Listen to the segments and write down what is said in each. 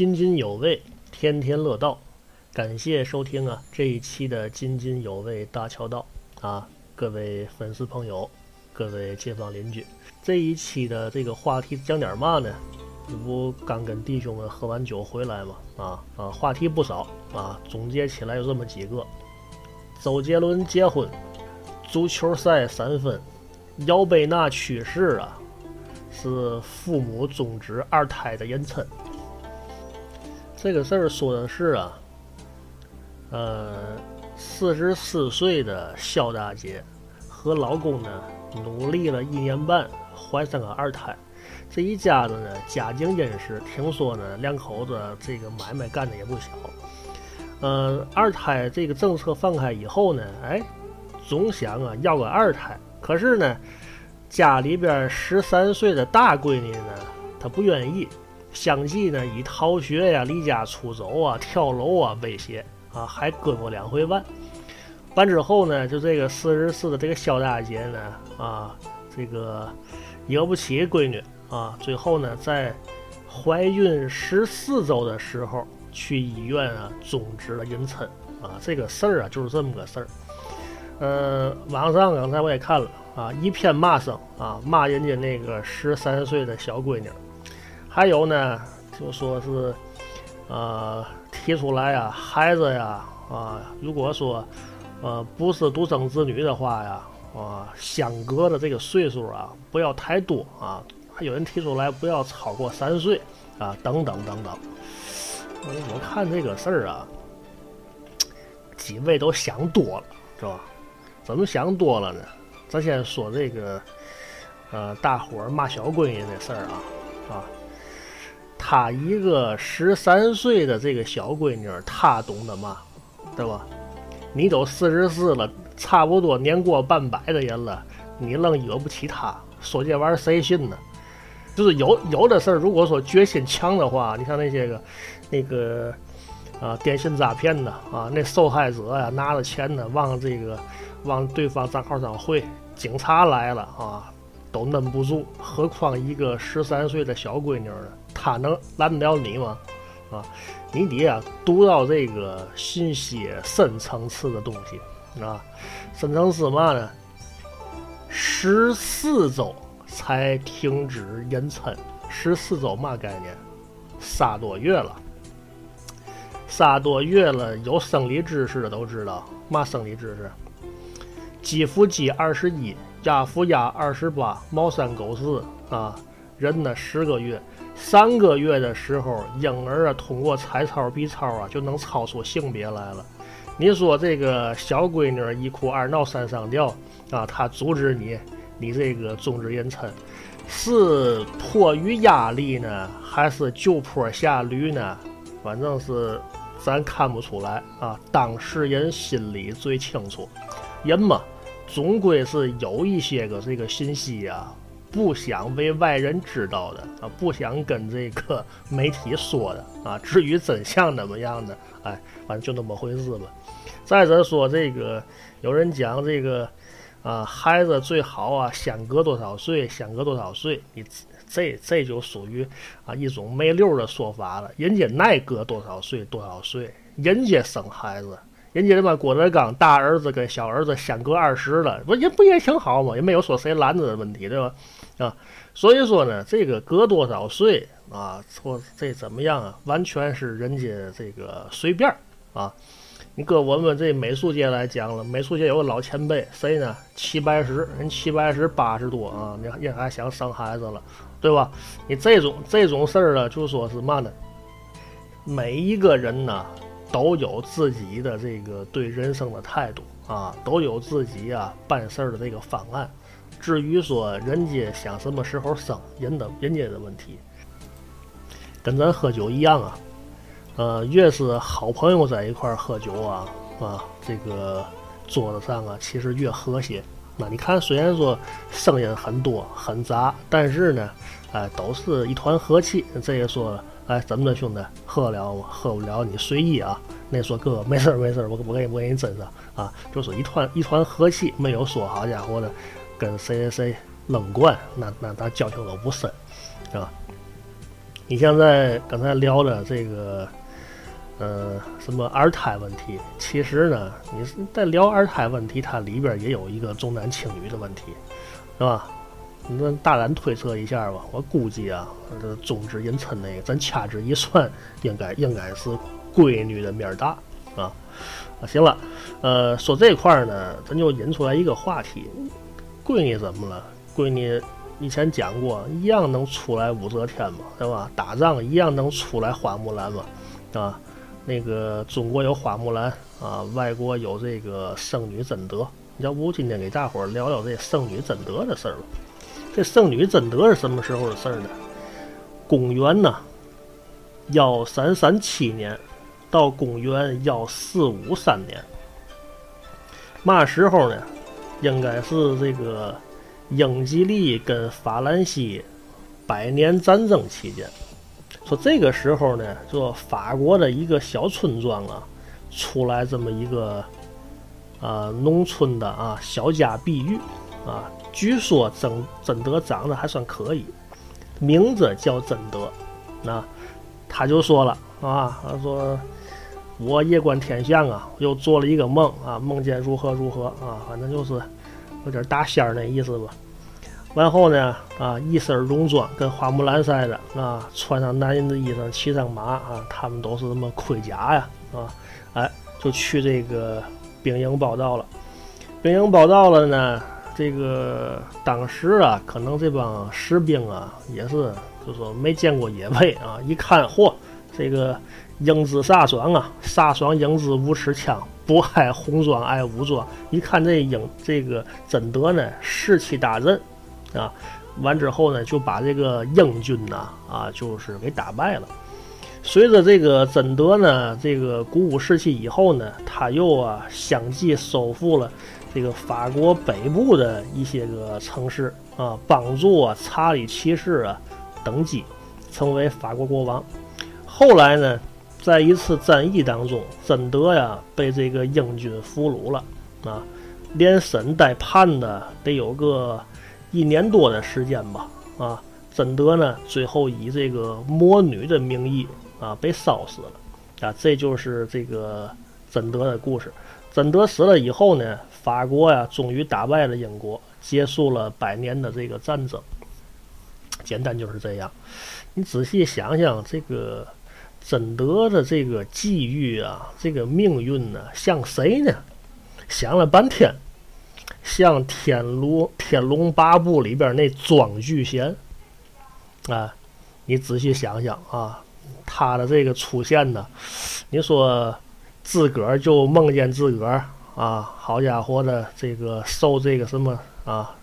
津津有味，天天乐道。感谢收听啊这一期的津津有味大桥道啊，各位粉丝朋友，各位街坊邻居，这一期的这个话题讲点嘛呢？这不刚跟弟兄们喝完酒回来嘛？啊啊，话题不少啊，总结起来有这么几个：周杰伦结婚，足球赛三分，姚贝娜去世啊，是父母终止二胎的妊娠。这个事儿说的是啊，呃，四十四岁的肖大姐和老公呢，努力了一年半，怀上个二胎。这一家子呢，家境殷实，听说呢，两口子这个买卖干的也不小。呃，二胎这个政策放开以后呢，哎，总想啊要个二胎，可是呢，家里边十三岁的大闺女呢，她不愿意。相继呢，以逃学呀、离家出走啊、跳楼啊威胁啊，还割过两回腕。完之后呢，就这个四十四的这个肖大姐呢，啊，这个惹不起闺女啊，最后呢，在怀孕十四周的时候去医院啊终止了妊娠啊。这个事儿啊，就是这么个事儿。呃，网上刚才我也看了啊，一片骂声啊，骂人家那个十三岁的小闺女。还有呢，就说是，呃，提出来啊，孩子呀，啊，如果说，呃，不是独生子女的话呀，啊，相隔的这个岁数啊，不要太多啊。还有人提出来不要超过三岁啊，等等等等。我我看这个事儿啊，几位都想多了，是吧？怎么想多了呢？咱先说这个，呃，大伙骂小闺女这事儿啊，啊。她一个十三岁的这个小闺女，她懂得吗？对吧？你都四十四了，差不多年过半百的人了，你愣惹不起她？说这玩意儿谁信呢？就是有有的事儿，如果说决心强的话，你像那些个那个啊电信诈骗的啊，那受害者呀拿着钱呢往这个往对方账号上汇，警察来了啊都摁不住，何况一个十三岁的小闺女呢？他能拦得了你吗？啊，你得啊读到这个信息深层次的东西啊，深层次嘛呢？十四周才停止妊娠，十四周嘛概念？仨多月了，仨多月了，有生理知识的都知道嘛？生理知识？鸡伏鸡二十一，鸭伏鸭二十八，猫三狗四啊，人呢十个月。三个月的时候，婴儿啊通过彩超、B 超啊就能超出性别来了。你说这个小闺女一哭二闹三上吊啊，她阻止你，你这个终止妊娠，是迫于压力呢，还是就坡下驴呢？反正是咱看不出来啊。当事人心里最清楚，人嘛，总归是有一些个这个信息呀。不想为外人知道的啊，不想跟这个媒体说的啊。至于真相怎么样的，哎，反正就那么回事吧。再者说，这个有人讲这个啊，孩子最好啊，相隔多少岁，相隔多少岁，你这这就属于啊一种没溜的说法了。人家耐隔多少岁多少岁，人家生孩子。人家他妈郭德纲大儿子跟小儿子相隔二十了，不人不也挺好吗？也没有说谁拦着的问题，对吧？啊，所以说呢，这个隔多少岁啊，或这怎么样啊，完全是人家这个随便啊。你搁我们这美术界来讲了，美术界有个老前辈，谁呢？齐白石，人齐白石八十多啊，你人还想生孩子了，对吧？你这种这种事儿呢，就说是嘛呢？每一个人呢。都有自己的这个对人生的态度啊，都有自己啊办事儿的这个方案。至于说人家想什么时候生，人的人家的问题，跟咱喝酒一样啊。呃，越是好朋友在一块儿喝酒啊啊，这个桌子上啊，其实越和谐。那你看，虽然说声音很多很杂，但是呢，哎，都是一团和气。这也说。哎，怎么的，兄弟，喝了吗？喝不了，你随意啊。那说哥，没事，没事，我我给你我给你斟上啊。就是一团一团和气，没有说好家伙的跟谁谁谁冷惯，那那咱交情都不深，是吧？你现在刚才聊的这个，呃，什么二胎问题，其实呢，你在聊二胎问题，它里边也有一个重男轻女的问题，是吧？那大胆推测一下吧，我估计啊，这中之人称那个，咱掐指一算，应该应该是闺女的面大啊。啊，行了，呃，说这块儿呢，咱就引出来一个话题，闺女怎么了？闺女。以前讲过，一样能出来武则天嘛，对吧？打仗一样能出来花木兰嘛，啊，那个中国有花木兰啊，外国有这个圣女贞德。要不今天给大伙儿聊聊这圣女贞德的事儿吧？这圣女贞德是什么时候的事儿呢？公元呢幺三三七年到公元幺四五三年，嘛时候呢？应该是这个。英吉利跟法兰西百年战争期间，说这个时候呢，说法国的一个小村庄啊，出来这么一个啊农村的啊小家碧玉啊，据说贞贞德长得还算可以，名字叫贞德，那他就说了啊，他说我夜观天象啊，又做了一个梦啊，梦见如何如何啊，反正就是。有点大仙儿那意思吧，完后呢，啊，一身戎装，跟花木兰似的，啊，穿上男人的衣裳，骑上马，啊，他们都是什么盔甲呀，啊，哎，就去这个兵营报道了。兵营报道了呢，这个当时啊，可能这帮士兵啊，也是就说没见过野味啊，一看，嚯，这个。英姿飒爽啊，飒爽英姿无持枪，不爱红装爱武装。一看这英这个贞德呢，士气大振啊，完之后呢，就把这个英军呢啊，就是给打败了。随着这个贞德呢，这个鼓舞士气以后呢，他又啊相继收复了这个法国北部的一些个城市啊，帮助啊查理七世啊登基，成为法国国王。后来呢？在一次战役当中，贞德呀被这个英军俘虏了啊，连审带判的得有个一年多的时间吧啊。贞德呢最后以这个魔女的名义啊被烧死了啊，这就是这个贞德的故事。贞德死了以后呢，法国呀终于打败了英国，结束了百年的这个战争。简单就是这样，你仔细想想这个。贞德的这个际遇啊，这个命运呢，像谁呢？想了半天，像《天龙天龙八部》里边那庄聚贤啊。你仔细想想啊，他的这个出现呢，你说自个儿就梦见自个儿啊，好家伙的，这个受这个什么啊？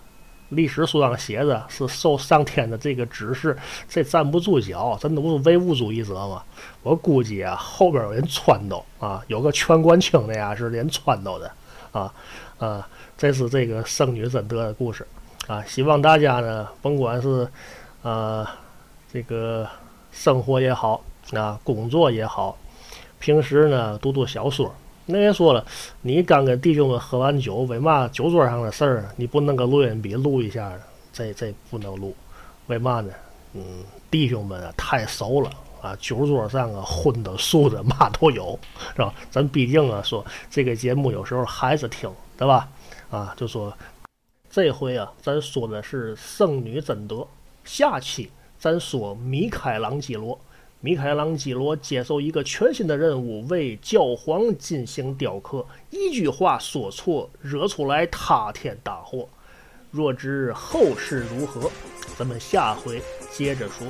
历史书上写的是受上天的这个指示，这站不住脚，真的不是唯物主义者吗？我估计啊，后边有人撺掇啊，有个全冠清那样是人撺掇的啊啊，这是这个圣女贞德的故事啊。希望大家呢，甭管是啊这个生活也好啊，工作也好，平时呢读读小说。那人说了，你刚跟弟兄们喝完酒，为嘛酒桌上的事儿你不弄个录音笔录一下？这这不能录，为嘛呢？嗯，弟兄们啊太熟了啊，酒桌上啊荤的素的嘛都有，是吧？咱毕竟啊说这个节目有时候孩子听，对吧？啊，就说这回啊咱说的是圣女贞德，下期咱说米开朗基罗。米开朗基罗接受一个全新的任务，为教皇进行雕刻。一句话说错，惹出来塌天大祸。若知后事如何，咱们下回接着说。